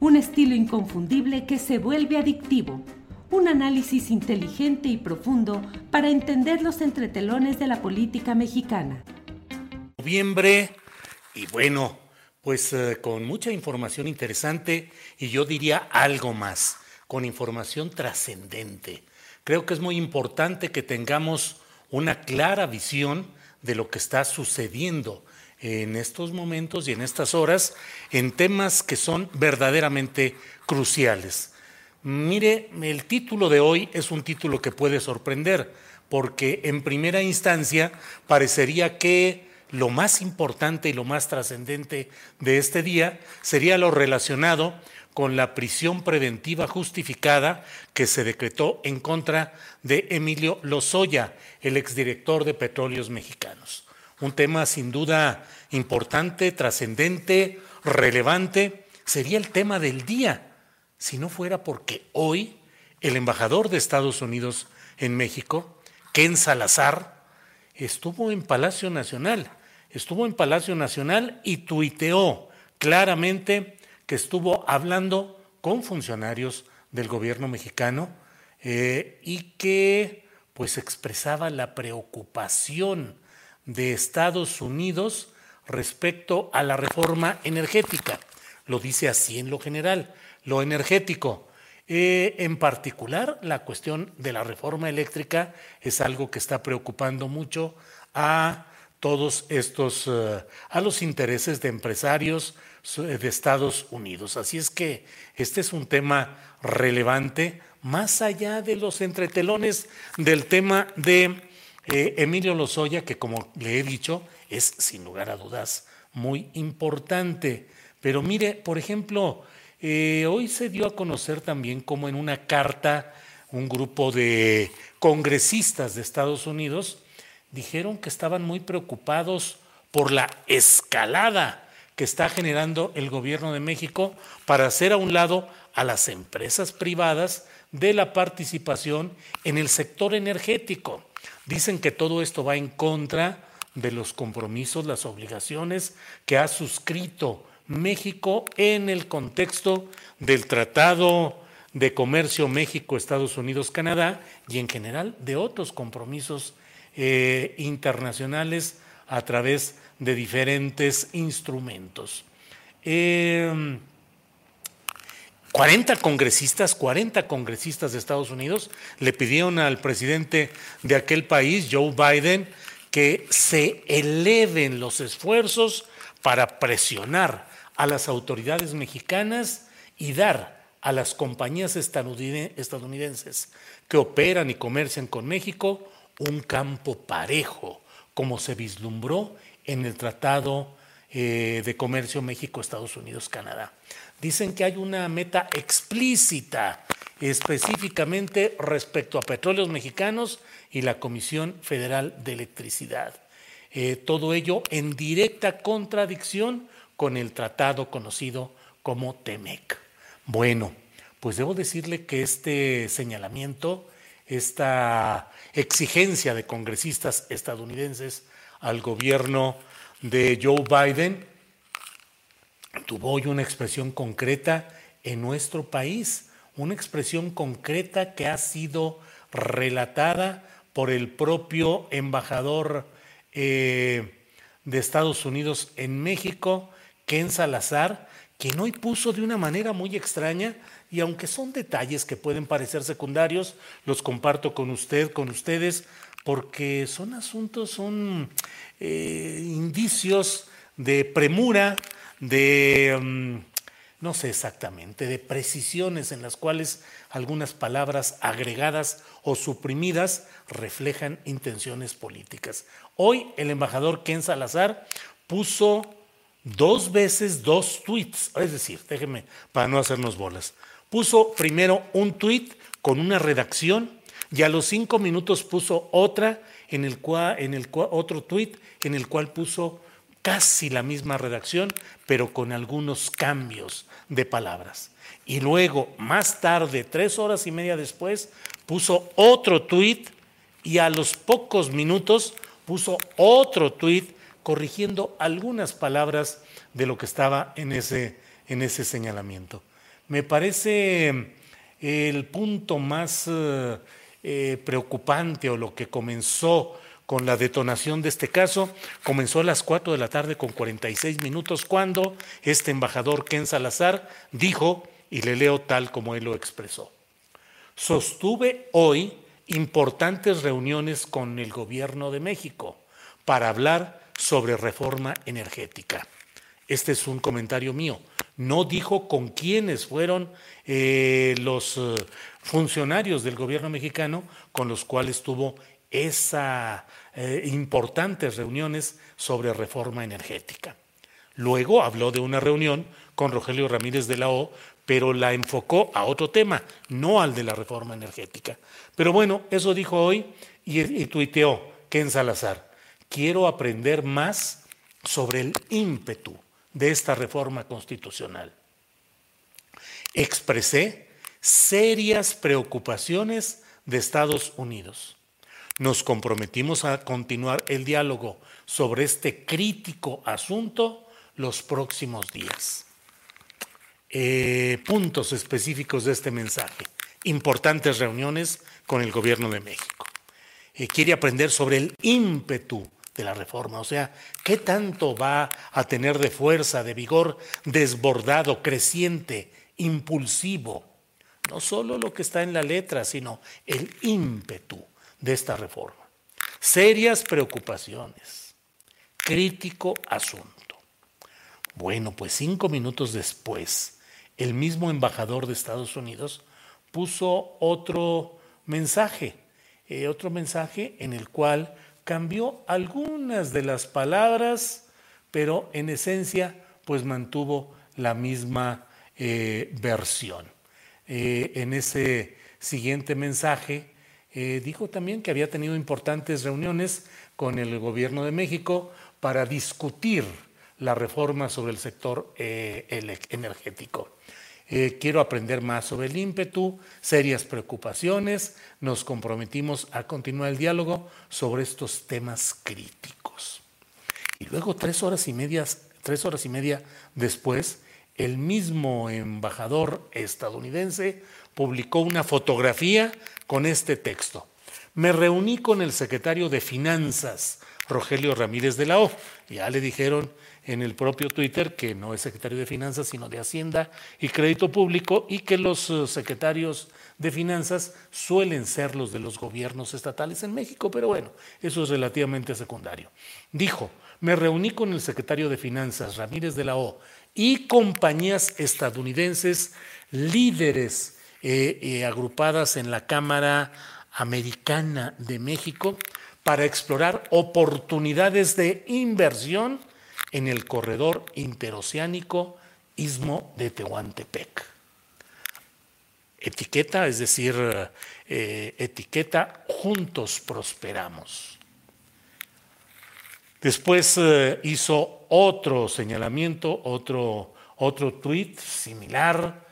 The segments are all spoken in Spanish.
Un estilo inconfundible que se vuelve adictivo. Un análisis inteligente y profundo para entender los entretelones de la política mexicana. Noviembre y bueno, pues eh, con mucha información interesante y yo diría algo más, con información trascendente. Creo que es muy importante que tengamos una clara visión de lo que está sucediendo en estos momentos y en estas horas en temas que son verdaderamente cruciales. Mire, el título de hoy es un título que puede sorprender, porque en primera instancia parecería que lo más importante y lo más trascendente de este día sería lo relacionado con la prisión preventiva justificada que se decretó en contra de Emilio Lozoya, el exdirector de Petróleos Mexicanos un tema sin duda importante, trascendente, relevante, sería el tema del día, si no fuera porque hoy el embajador de Estados Unidos en México, Ken Salazar, estuvo en Palacio Nacional, estuvo en Palacio Nacional y tuiteó claramente que estuvo hablando con funcionarios del gobierno mexicano eh, y que pues expresaba la preocupación de Estados Unidos respecto a la reforma energética. Lo dice así en lo general, lo energético. Eh, en particular, la cuestión de la reforma eléctrica es algo que está preocupando mucho a todos estos, eh, a los intereses de empresarios de Estados Unidos. Así es que este es un tema relevante, más allá de los entretelones del tema de eh, Emilio Lozoya, que como le he dicho, es sin lugar a dudas muy importante. Pero mire, por ejemplo, eh, hoy se dio a conocer también como en una carta un grupo de congresistas de Estados Unidos dijeron que estaban muy preocupados por la escalada que está generando el gobierno de México para hacer a un lado a las empresas privadas de la participación en el sector energético. Dicen que todo esto va en contra de los compromisos, las obligaciones que ha suscrito México en el contexto del Tratado de Comercio México-Estados Unidos-Canadá y en general de otros compromisos eh, internacionales a través de diferentes instrumentos. Eh, 40 congresistas, 40 congresistas de Estados Unidos le pidieron al presidente de aquel país, Joe Biden, que se eleven los esfuerzos para presionar a las autoridades mexicanas y dar a las compañías estadounidenses que operan y comercian con México un campo parejo, como se vislumbró en el Tratado eh, de Comercio México-Estados Unidos-Canadá dicen que hay una meta explícita específicamente respecto a petróleos mexicanos y la Comisión Federal de Electricidad. Eh, todo ello en directa contradicción con el tratado conocido como TEMEC. Bueno, pues debo decirle que este señalamiento, esta exigencia de congresistas estadounidenses al gobierno de Joe Biden, tuvo hoy una expresión concreta en nuestro país, una expresión concreta que ha sido relatada por el propio embajador eh, de Estados Unidos en México, Ken Salazar, quien hoy puso de una manera muy extraña, y aunque son detalles que pueden parecer secundarios, los comparto con usted, con ustedes, porque son asuntos, son eh, indicios de premura, de, mm, no sé exactamente, de precisiones en las cuales algunas palabras agregadas o suprimidas reflejan intenciones políticas. Hoy el embajador Ken Salazar puso dos veces dos tweets, es decir, déjeme para no hacernos bolas. Puso primero un tweet con una redacción y a los cinco minutos puso otra en el cual, en el otro tweet en el cual puso casi la misma redacción, pero con algunos cambios de palabras. Y luego, más tarde, tres horas y media después, puso otro tuit y a los pocos minutos puso otro tuit corrigiendo algunas palabras de lo que estaba en ese, en ese señalamiento. Me parece eh, el punto más eh, eh, preocupante o lo que comenzó con la detonación de este caso. Comenzó a las 4 de la tarde con 46 minutos cuando este embajador Ken Salazar dijo, y le leo tal como él lo expresó, sostuve hoy importantes reuniones con el gobierno de México para hablar sobre reforma energética. Este es un comentario mío. No dijo con quiénes fueron eh, los eh, funcionarios del gobierno mexicano con los cuales tuvo esas eh, importantes reuniones sobre reforma energética. Luego habló de una reunión con Rogelio Ramírez de la O, pero la enfocó a otro tema, no al de la reforma energética. Pero bueno, eso dijo hoy y, y tuiteó Ken Salazar. Quiero aprender más sobre el ímpetu de esta reforma constitucional. Expresé serias preocupaciones de Estados Unidos nos comprometimos a continuar el diálogo sobre este crítico asunto los próximos días. Eh, puntos específicos de este mensaje. Importantes reuniones con el gobierno de México. Eh, quiere aprender sobre el ímpetu de la reforma, o sea, qué tanto va a tener de fuerza, de vigor desbordado, creciente, impulsivo. No solo lo que está en la letra, sino el ímpetu de esta reforma. Serias preocupaciones. Crítico asunto. Bueno, pues cinco minutos después, el mismo embajador de Estados Unidos puso otro mensaje, eh, otro mensaje en el cual cambió algunas de las palabras, pero en esencia pues mantuvo la misma eh, versión. Eh, en ese siguiente mensaje eh, dijo también que había tenido importantes reuniones con el gobierno de México para discutir la reforma sobre el sector eh, energético. Eh, quiero aprender más sobre el ímpetu, serias preocupaciones, nos comprometimos a continuar el diálogo sobre estos temas críticos. Y luego, tres horas y, tres horas y media después, el mismo embajador estadounidense publicó una fotografía con este texto. Me reuní con el secretario de Finanzas, Rogelio Ramírez de la O. Ya le dijeron en el propio Twitter que no es secretario de Finanzas, sino de Hacienda y Crédito Público, y que los eh, secretarios de Finanzas suelen ser los de los gobiernos estatales en México, pero bueno, eso es relativamente secundario. Dijo, me reuní con el secretario de Finanzas, Ramírez de la O, y compañías estadounidenses líderes eh, eh, agrupadas en la Cámara Americana de México para explorar oportunidades de inversión en el corredor interoceánico Istmo de Tehuantepec. Etiqueta, es decir, eh, etiqueta Juntos Prosperamos. Después hizo otro señalamiento, otro, otro tuit similar.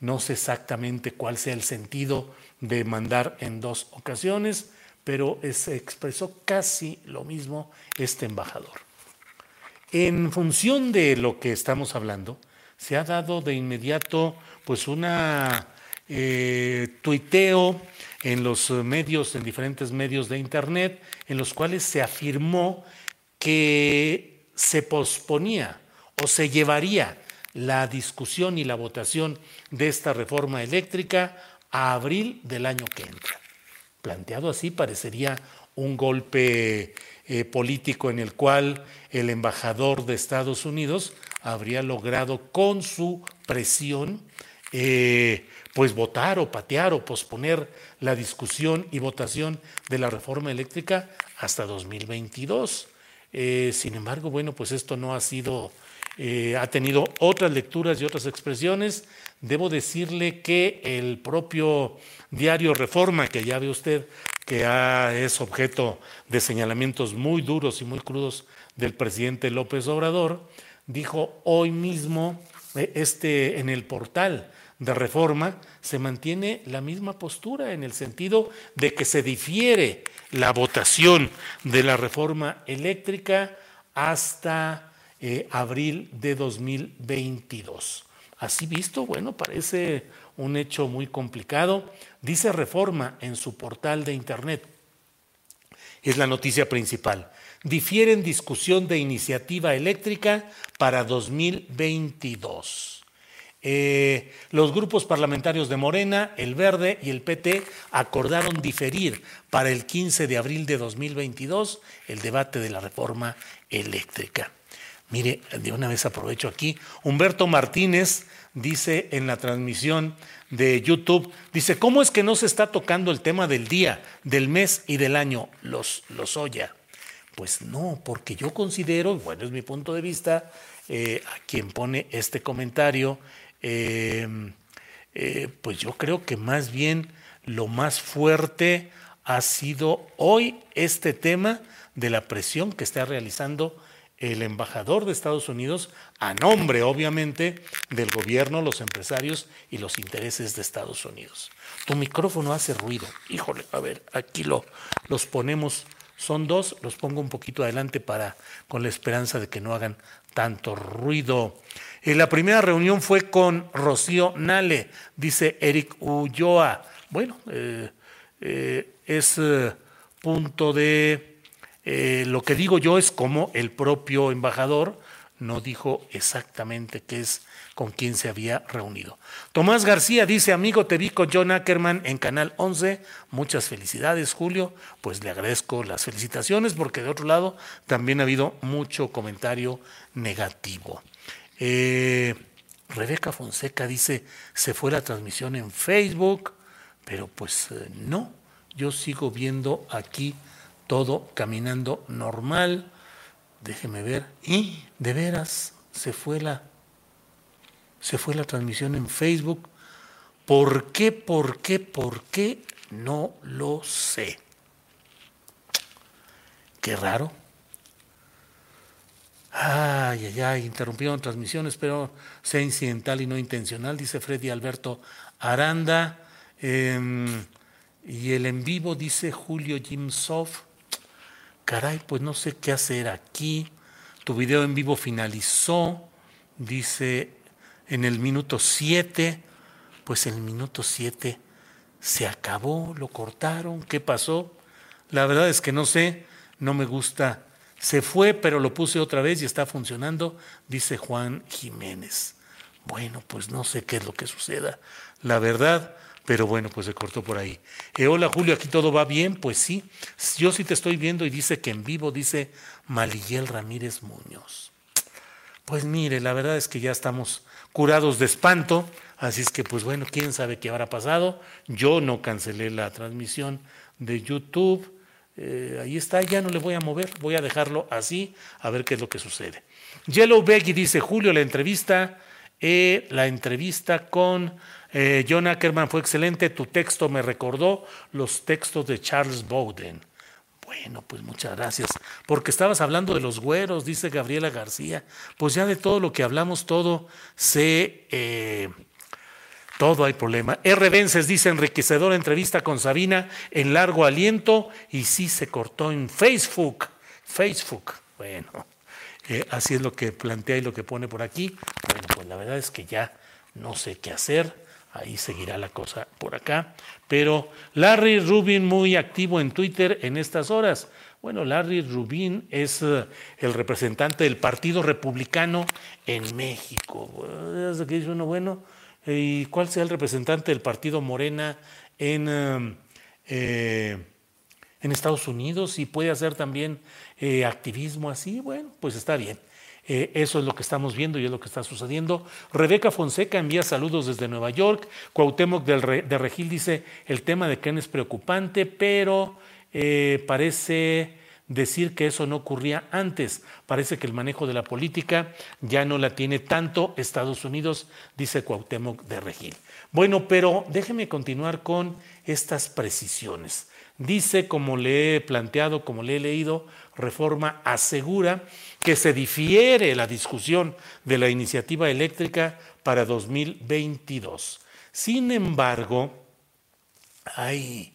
No sé exactamente cuál sea el sentido de mandar en dos ocasiones, pero se expresó casi lo mismo este embajador. En función de lo que estamos hablando, se ha dado de inmediato pues una eh, tuiteo en los medios, en diferentes medios de internet, en los cuales se afirmó que se posponía o se llevaría la discusión y la votación de esta reforma eléctrica a abril del año que entra. Planteado así, parecería un golpe eh, político en el cual el embajador de Estados Unidos habría logrado con su presión eh, pues votar o patear o posponer la discusión y votación de la reforma eléctrica hasta 2022. Eh, sin embargo, bueno, pues esto no ha sido, eh, ha tenido otras lecturas y otras expresiones. Debo decirle que el propio diario Reforma, que ya ve usted que es objeto de señalamientos muy duros y muy crudos del presidente López Obrador, dijo hoy mismo eh, este, en el portal de reforma se mantiene la misma postura en el sentido de que se difiere la votación de la reforma eléctrica hasta eh, abril de 2022. Así visto, bueno, parece un hecho muy complicado. Dice Reforma en su portal de Internet. Es la noticia principal. Difieren discusión de iniciativa eléctrica para 2022. Eh, los grupos parlamentarios de Morena, el Verde y el PT acordaron diferir para el 15 de abril de 2022 el debate de la reforma eléctrica. Mire, de una vez aprovecho aquí, Humberto Martínez dice en la transmisión de YouTube, dice, ¿cómo es que no se está tocando el tema del día, del mes y del año? Los, los Oya. Pues no, porque yo considero, bueno, es mi punto de vista, eh, a quien pone este comentario Em, eh, pues yo creo que más bien lo más fuerte ha sido hoy este tema de la presión que está realizando el embajador de Estados Unidos a nombre, obviamente, del gobierno, los empresarios y los intereses de Estados Unidos. Tu micrófono hace ruido. Híjole, a ver, aquí lo, los ponemos. Son dos, los pongo un poquito adelante para con la esperanza de que no hagan tanto ruido. Eh, la primera reunión fue con Rocío Nale, dice Eric Ulloa. Bueno, eh, eh, es punto de... lo que digo yo es como el propio embajador no dijo exactamente qué es con quién se había reunido. Tomás García dice, amigo, te vi con John Ackerman en Canal 11. Muchas felicidades, Julio. Pues le agradezco las felicitaciones porque de otro lado también ha habido mucho comentario negativo. Eh, Rebeca Fonseca dice, se fue la transmisión en Facebook, pero pues eh, no, yo sigo viendo aquí todo caminando normal. Déjeme ver. Y de veras se fue la se fue la transmisión en Facebook. ¿Por qué? ¿Por qué? ¿Por qué? No lo sé. Qué raro. Ay, ay, ay, interrumpieron transmisiones, pero sea incidental y no intencional, dice Freddy Alberto Aranda. Em, y el en vivo dice Julio Jimsov. Caray, pues no sé qué hacer aquí. Tu video en vivo finalizó, dice en el minuto 7. Pues el minuto 7 se acabó, lo cortaron, ¿qué pasó? La verdad es que no sé, no me gusta se fue, pero lo puse otra vez y está funcionando, dice Juan Jiménez. Bueno, pues no sé qué es lo que suceda, la verdad, pero bueno, pues se cortó por ahí. Eh, hola Julio, aquí todo va bien, pues sí, yo sí te estoy viendo y dice que en vivo dice Maliguel Ramírez Muñoz. Pues mire, la verdad es que ya estamos curados de espanto, así es que pues bueno, quién sabe qué habrá pasado. Yo no cancelé la transmisión de YouTube eh, ahí está, ya no le voy a mover, voy a dejarlo así, a ver qué es lo que sucede. Yellow Becky dice, Julio, la entrevista, eh, la entrevista con eh, John Ackerman fue excelente, tu texto me recordó los textos de Charles Bowden. Bueno, pues muchas gracias. Porque estabas hablando de los güeros, dice Gabriela García. Pues ya de todo lo que hablamos, todo se, todo hay problema. R. Vences dice enriquecedora entrevista con Sabina en largo aliento y sí se cortó en Facebook. Facebook. Bueno, eh, así es lo que plantea y lo que pone por aquí. Bueno, pues la verdad es que ya no sé qué hacer. Ahí seguirá la cosa por acá. Pero Larry Rubin muy activo en Twitter en estas horas. Bueno, Larry Rubin es eh, el representante del Partido Republicano en México. uno, bueno, ¿y cuál sea el representante del Partido Morena en, eh, eh, en Estados Unidos? Y puede hacer también activismo así. Bueno, pues está bien. Eso es lo que estamos viendo y es lo que está sucediendo. Rebeca Fonseca envía saludos desde Nueva York. Cuauhtémoc de Regil dice, el tema de Ken es preocupante, pero eh, parece decir que eso no ocurría antes. Parece que el manejo de la política ya no la tiene tanto Estados Unidos, dice Cuauhtémoc de Regil. Bueno, pero déjeme continuar con estas precisiones. Dice, como le he planteado, como le he leído, Reforma asegura que se difiere la discusión de la iniciativa eléctrica para 2022. Sin embargo, hay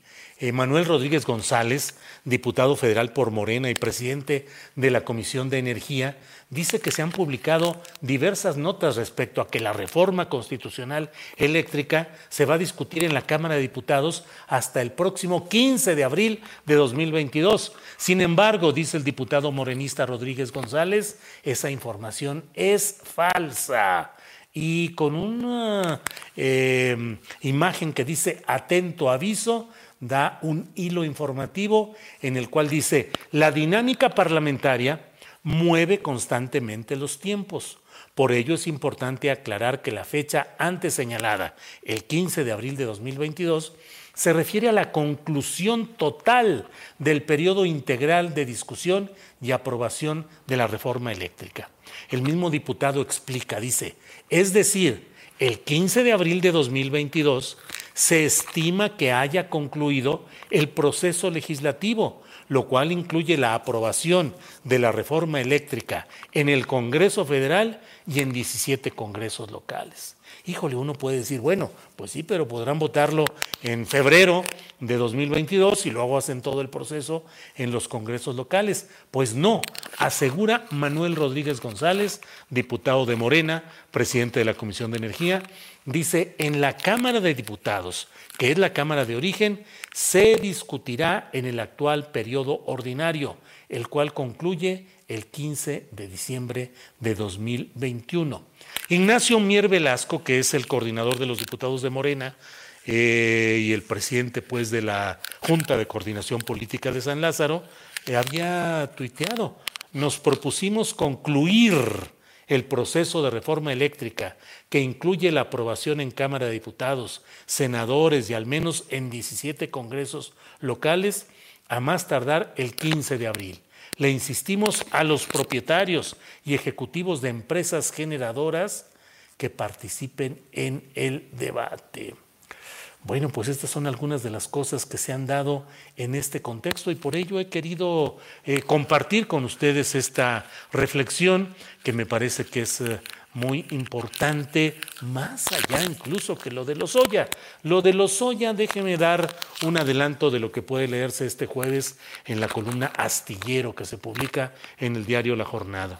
Manuel Rodríguez González, diputado federal por Morena y presidente de la Comisión de Energía, dice que se han publicado diversas notas respecto a que la reforma constitucional eléctrica se va a discutir en la Cámara de Diputados hasta el próximo 15 de abril de 2022. Sin embargo, dice el diputado morenista Rodríguez González, esa información es falsa y con una eh, imagen que dice atento aviso, da un hilo informativo en el cual dice, la dinámica parlamentaria mueve constantemente los tiempos. Por ello es importante aclarar que la fecha antes señalada, el 15 de abril de 2022, se refiere a la conclusión total del periodo integral de discusión y aprobación de la reforma eléctrica. El mismo diputado explica, dice, es decir, el 15 de abril de 2022 se estima que haya concluido el proceso legislativo, lo cual incluye la aprobación de la reforma eléctrica en el Congreso Federal y en 17 congresos locales. Híjole, uno puede decir, bueno, pues sí, pero podrán votarlo en febrero de 2022 y luego hacen todo el proceso en los congresos locales. Pues no, asegura Manuel Rodríguez González, diputado de Morena, presidente de la Comisión de Energía, dice, en la Cámara de Diputados, que es la Cámara de origen, se discutirá en el actual periodo ordinario, el cual concluye el 15 de diciembre de 2021. Ignacio Mier Velasco, que es el coordinador de los diputados de Morena eh, y el presidente pues, de la Junta de Coordinación Política de San Lázaro, eh, había tuiteado, nos propusimos concluir el proceso de reforma eléctrica, que incluye la aprobación en Cámara de Diputados, senadores y al menos en 17 congresos locales, a más tardar el 15 de abril. Le insistimos a los propietarios y ejecutivos de empresas generadoras que participen en el debate. Bueno, pues estas son algunas de las cosas que se han dado en este contexto y por ello he querido eh, compartir con ustedes esta reflexión que me parece que es eh, muy importante, más allá incluso que lo de los Oya. Lo de los Oya, déjeme dar un adelanto de lo que puede leerse este jueves en la columna Astillero que se publica en el diario La Jornada.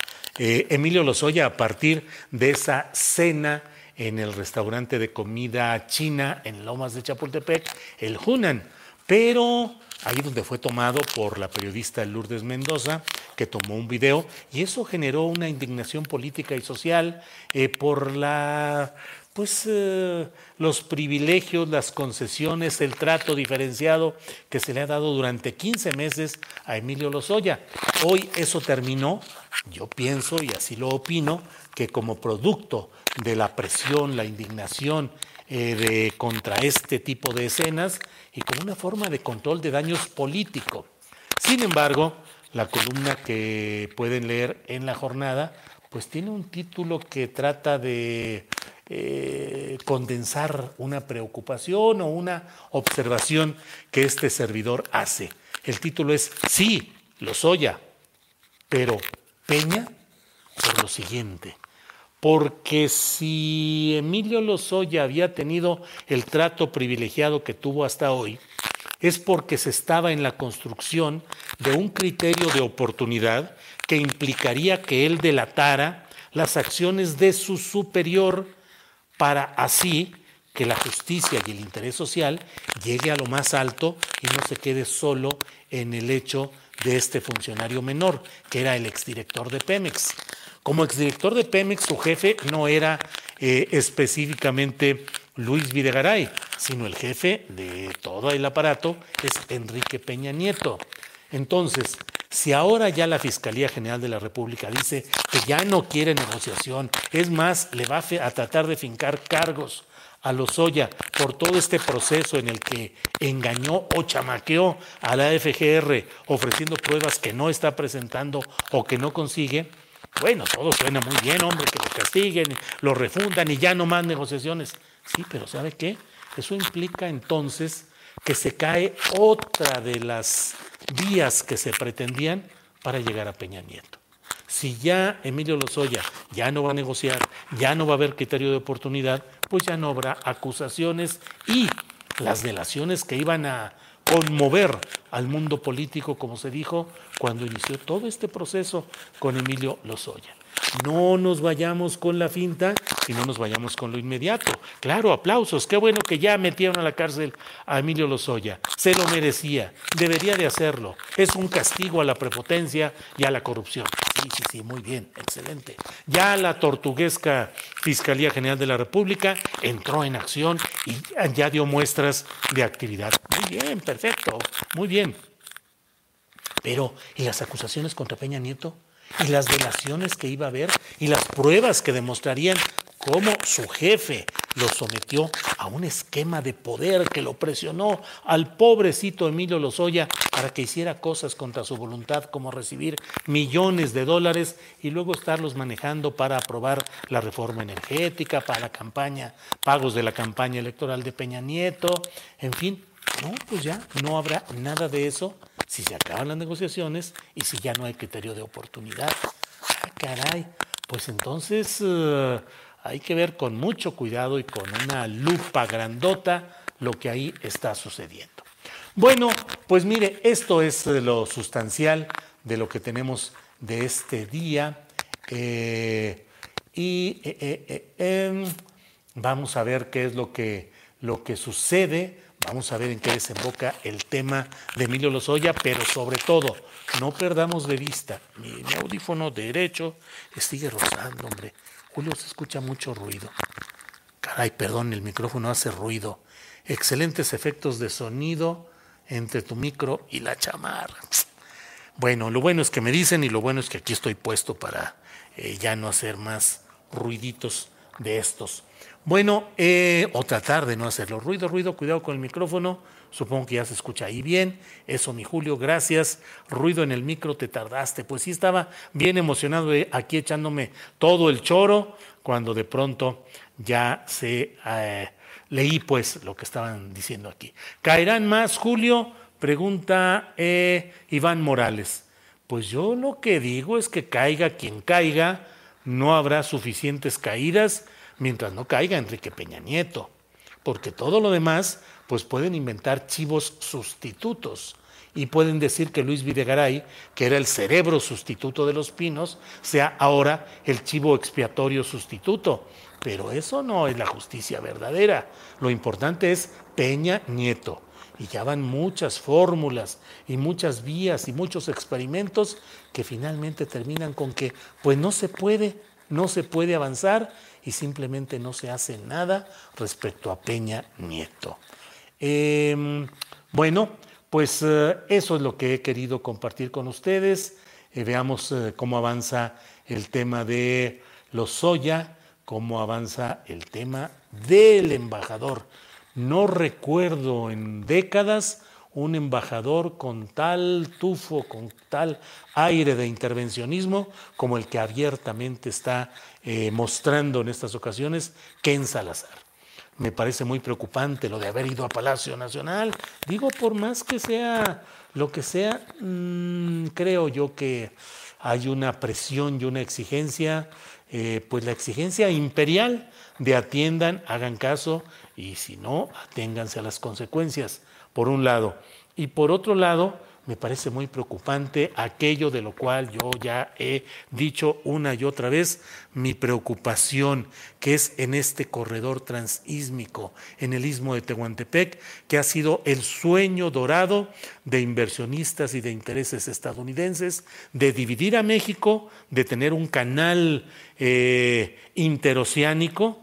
eh, Emilio Lozoya a partir de esa cena en el restaurante de comida china en Lomas de Chapultepec, el Hunan. Pero ahí donde fue tomado por la periodista Lourdes Mendoza, que tomó un video, y eso generó una indignación política y social eh, por la pues eh, los privilegios, las concesiones, el trato diferenciado que se le ha dado durante 15 meses a Emilio Lozoya. Hoy eso terminó, yo pienso y así lo opino, que como producto de la presión, la indignación eh, contra este tipo de escenas y como una forma de control de daños político. Sin embargo, la columna que pueden leer en la jornada, pues tiene un título que trata de eh, condensar una preocupación o una observación que este servidor hace. El título es Sí, Lozoya, pero Peña por lo siguiente. Porque si Emilio Lozoya había tenido el trato privilegiado que tuvo hasta hoy, es porque se estaba en la construcción de un criterio de oportunidad que implicaría que él delatara las acciones de su superior para así que la justicia y el interés social llegue a lo más alto y no se quede solo en el hecho de este funcionario menor, que era el exdirector de Pemex. Como exdirector de Pemex, su jefe no era eh, específicamente Luis Videgaray, sino el jefe de todo el aparato es Enrique Peña Nieto. Entonces, si ahora ya la Fiscalía General de la República dice que ya no quiere negociación, es más, le va a tratar de fincar cargos a Lozoya por todo este proceso en el que engañó o chamaqueó a la FGR ofreciendo pruebas que no está presentando o que no consigue, bueno, todo suena muy bien, hombre, que lo castiguen, lo refundan y ya no más negociaciones. Sí, pero ¿sabe qué? Eso implica entonces que se cae otra de las vías que se pretendían para llegar a Peña Nieto. Si ya Emilio Lozoya ya no va a negociar, ya no va a haber criterio de oportunidad, pues ya no habrá acusaciones y las delaciones que iban a conmover al mundo político, como se dijo, cuando inició todo este proceso con Emilio Lozoya. No nos vayamos con la finta y no nos vayamos con lo inmediato. Claro, aplausos, qué bueno que ya metieron a la cárcel a Emilio Lozoya. Se lo merecía, debería de hacerlo. Es un castigo a la prepotencia y a la corrupción. Sí, sí, sí, muy bien, excelente. Ya la tortuguesca Fiscalía General de la República entró en acción y ya dio muestras de actividad. Muy bien, perfecto, muy bien. Pero, ¿y las acusaciones contra Peña Nieto? y las delaciones que iba a haber y las pruebas que demostrarían cómo su jefe lo sometió a un esquema de poder que lo presionó al pobrecito Emilio Lozoya para que hiciera cosas contra su voluntad como recibir millones de dólares y luego estarlos manejando para aprobar la reforma energética, para la campaña, pagos de la campaña electoral de Peña Nieto, en fin, no, pues ya no habrá nada de eso si se acaban las negociaciones y si ya no hay criterio de oportunidad. Ah, caray, pues entonces eh, hay que ver con mucho cuidado y con una lupa grandota lo que ahí está sucediendo. Bueno, pues mire, esto es lo sustancial de lo que tenemos de este día. Eh, y eh, em, vamos a ver qué es lo que, lo que sucede. Vamos a ver en qué desemboca el tema de Emilio Lozoya, pero sobre todo, no perdamos de vista, mi, audífono derecho sigue rozando, hombre. Julio, se escucha mucho ruido. Caray, perdón, el micrófono hace ruido. Excelentes efectos de sonido entre tu micro y la chamarra. Bueno, lo bueno es que me dicen y lo bueno es que aquí estoy puesto para eh, ya no hacer más ruiditos de estos. Bueno, eh, o tratar de no hacerlo. Ruido, ruido, cuidado con el micrófono. Supongo que ya se escucha ahí bien. Eso, mi Julio, gracias. Ruido en el micro, te tardaste. Pues sí, estaba bien emocionado aquí echándome todo el choro cuando de pronto ya se eh, leí pues lo que estaban diciendo aquí. ¿Caerán más, Julio? Pregunta eh, Iván Morales. Pues yo lo que digo es que caiga quien caiga, no habrá suficientes caídas mientras no caiga Enrique Peña Nieto, porque todo lo demás pues pueden inventar chivos sustitutos y pueden decir que Luis Videgaray, que era el cerebro sustituto de los pinos, sea ahora el chivo expiatorio sustituto. Pero eso no es la justicia verdadera. Lo importante es Peña Nieto. Y ya van muchas fórmulas y muchas vías y muchos experimentos que finalmente terminan con que pues no se puede, no se puede avanzar y simplemente no se hace nada respecto a Peña Nieto. Em, bueno, pues eh, eso es lo que he querido compartir con ustedes. Eh, veamos eh, cómo avanza el tema de los soya, cómo avanza el tema del embajador. No recuerdo en décadas un embajador con tal tufo, con tal aire de intervencionismo como el que abiertamente está mostrando en estas ocasiones Ken Salazar me parece muy preocupante lo de haber ido a Palacio Nacional. Digo, por más que sea lo que sea, mm, creo yo que hay una presión y una exigencia, eh, pues la exigencia imperial de atiendan, hagan caso y si no, aténganse a las consecuencias, por un lado. Y por otro lado, me parece muy preocupante aquello de lo cual yo ya he dicho una y otra vez, mi preocupación, que es en este corredor transísmico, en el istmo de Tehuantepec, que ha sido el sueño dorado de inversionistas y de intereses estadounidenses, de dividir a México, de tener un canal eh, interoceánico,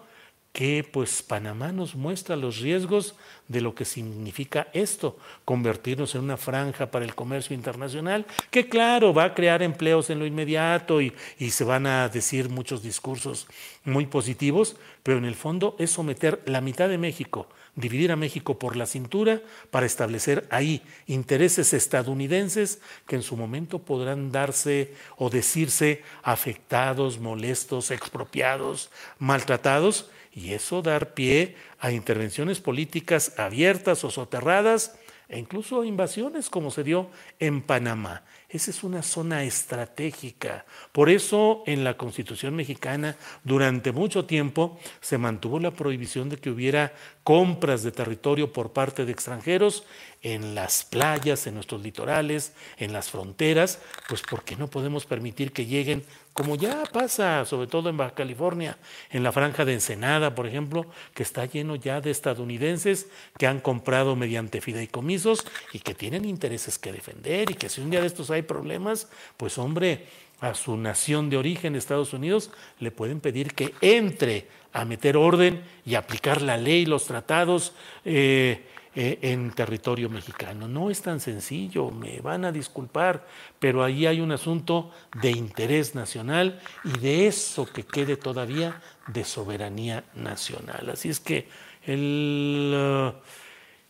que pues Panamá nos muestra los riesgos de lo que significa esto, convertirnos en una franja para el comercio internacional, que claro, va a crear empleos en lo inmediato y, y, se van a decir muchos discursos muy positivos, pero en el fondo es someter la mitad de México, dividir a México por la cintura para establecer ahí intereses estadounidenses que en su momento podrán darse o decirse afectados, molestos, expropiados, maltratados, y eso dar pie a intervenciones políticas abiertas o soterradas e incluso invasiones como se dio en Panamá. Esa es una zona estratégica. Por eso en la Constitución mexicana durante mucho tiempo se mantuvo la prohibición de que hubiera compras de territorio por parte de extranjeros en las playas, en nuestros litorales, en las fronteras, pues porque no podemos permitir que lleguen, como ya pasa, sobre todo en Baja California, en la franja de Ensenada, por ejemplo, que está lleno ya de estadounidenses que han comprado mediante fideicomisos y que tienen intereses que defender y que si un día de estos hay problemas, pues hombre, a su nación de origen, Estados Unidos, le pueden pedir que entre a meter orden y aplicar la ley, los tratados eh, eh, en territorio mexicano. No es tan sencillo, me van a disculpar, pero ahí hay un asunto de interés nacional y de eso que quede todavía de soberanía nacional. Así es que el, uh,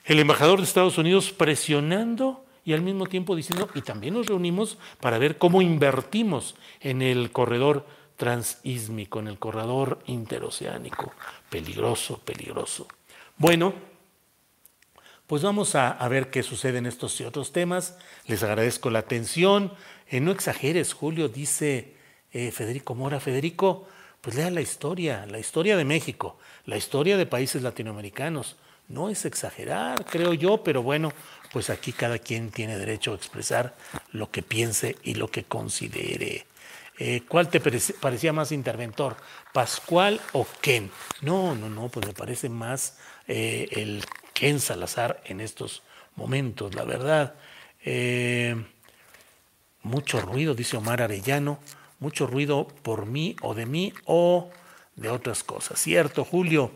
el embajador de Estados Unidos presionando y al mismo tiempo diciendo, y también nos reunimos para ver cómo invertimos en el corredor transísmico, en el corredor interoceánico. Peligroso, peligroso. Bueno, pues vamos a, ver qué sucede en estos y otros temas. Les agradezco la atención. Eh, no exageres, Julio, dice eh, Federico Mora. Federico, pues lea la historia, la historia de México, la historia de países latinoamericanos. No es exagerar, creo yo, pero bueno, pues aquí cada quien tiene derecho a expresar lo que piense y lo que considere. Eh, ¿Cuál te parecía más interventor? ¿Pascual o Ken? No, no, no, pues me parece más eh, el Ken Salazar en estos momentos, la verdad. Eh, mucho ruido, dice Omar Arellano, mucho ruido por mí o de mí o de otras cosas. Cierto, Julio.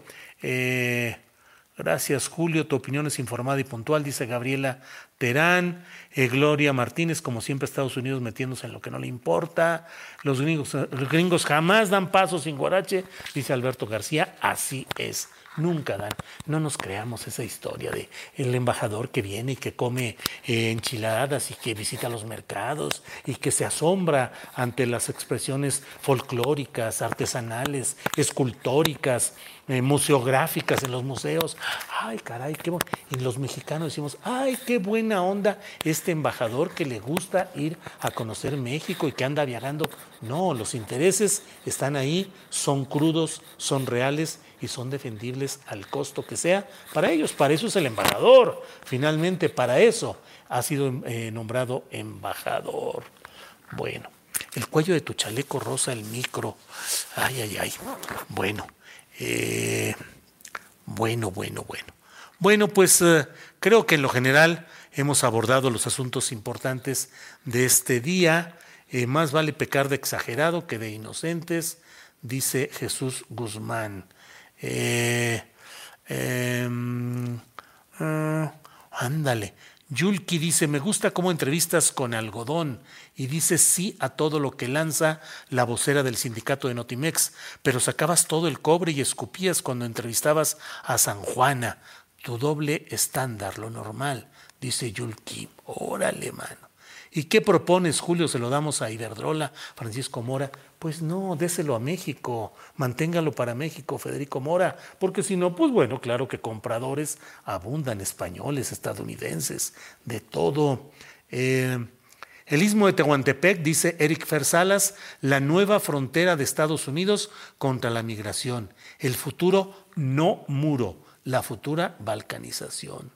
Gracias, Julio. Tu opinión es informada y puntual, dice Gabriela Terán. Eh, Gloria Martínez, como siempre, Estados Unidos metiéndose en lo que no le importa. Los gringos, los gringos jamás dan paso sin guarache, dice Alberto García. Así es nunca dan. No nos creamos esa historia de el embajador que viene y que come eh, enchiladas y que visita los mercados y que se asombra ante las expresiones folclóricas, artesanales, escultóricas, eh, museográficas en los museos. Ay, caray, qué bueno. Y los mexicanos decimos, ay, qué buena onda este embajador que le gusta ir a conocer México y que anda viajando. No, los intereses están ahí, son crudos, son reales y son defendibles al costo que sea para ellos. Para eso es el embajador. Finalmente, para eso ha sido eh, nombrado embajador. Bueno, el cuello de tu chaleco rosa, el micro. Ay, ay, ay. Bueno, eh, bueno, bueno, bueno. Bueno, pues eh, creo que en lo general hemos abordado los asuntos importantes de este día. Eh, más vale pecar de exagerado que de inocentes, dice Jesús Guzmán. Em, ah, ándale. Yulki dice, me gusta cómo entrevistas con algodón y dices sí a todo lo que lanza la vocera del sindicato de Notimex, pero sacabas todo el cobre y escupías cuando entrevistabas a San Juana tu doble estándar, lo normal, dice Yulki. Órale, mano. ¿Y qué propones, Julio? ¿Se lo damos a Iberdrola, Francisco Mora? Pues no, déselo a México, manténgalo para México, Federico Mora, porque si no, pues bueno, claro que compradores abundan, españoles, estadounidenses, de todo. Eh, el istmo de Tehuantepec, dice Eric Fersalas, la nueva frontera de Estados Unidos contra la migración. El futuro no muro la futura balcanización.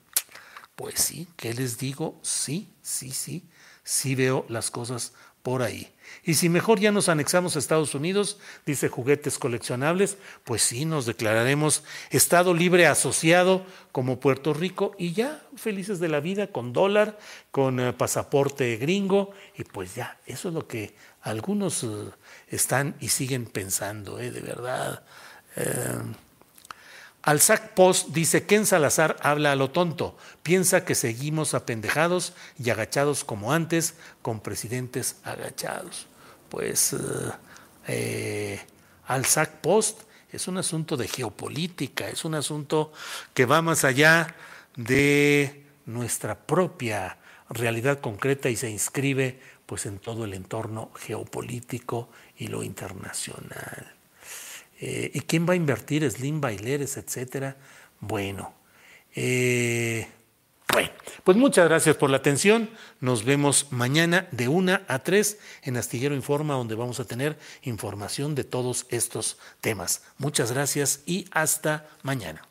Pues sí, ¿qué les digo? Sí, sí, sí, sí veo las cosas por ahí. Y si mejor ya nos anexamos a Estados Unidos, dice juguetes coleccionables, pues sí, nos declararemos Estado libre asociado como Puerto Rico y ya felices de la vida con dólar, con eh, pasaporte gringo y pues ya, eso es lo que algunos eh, están y siguen pensando, ¿eh? de verdad. Alzac Post dice, Ken Salazar habla a lo tonto, piensa que seguimos apendejados y agachados como antes, con presidentes agachados. Pues eh, eh Alzac Post es un asunto de geopolítica, es un asunto que va más allá de nuestra propia realidad concreta y se inscribe pues en todo el entorno geopolítico y lo internacional. Eh, ¿Y quién va a invertir? Slim Baileres, etcétera. Bueno, eh, bueno, pues muchas gracias por la atención. Nos vemos mañana de una a tres en Astillero Informa, donde vamos a tener información de todos estos temas. Muchas gracias y hasta mañana.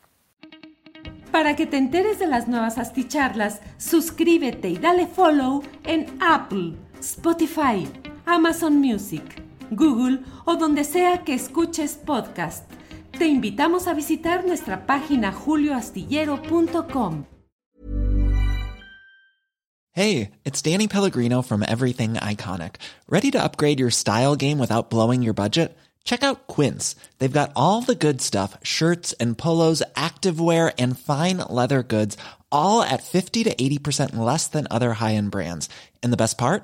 Para que te enteres de las nuevas asticharlas, suscríbete y dale follow en Apple, Spotify, Amazon Music. Google o donde sea que escuches podcast. Te invitamos a visitar nuestra página julioastillero.com. Hey, it's Danny Pellegrino from Everything Iconic. Ready to upgrade your style game without blowing your budget? Check out Quince. They've got all the good stuff shirts and polos, activewear, and fine leather goods, all at 50 to 80% less than other high end brands. And the best part?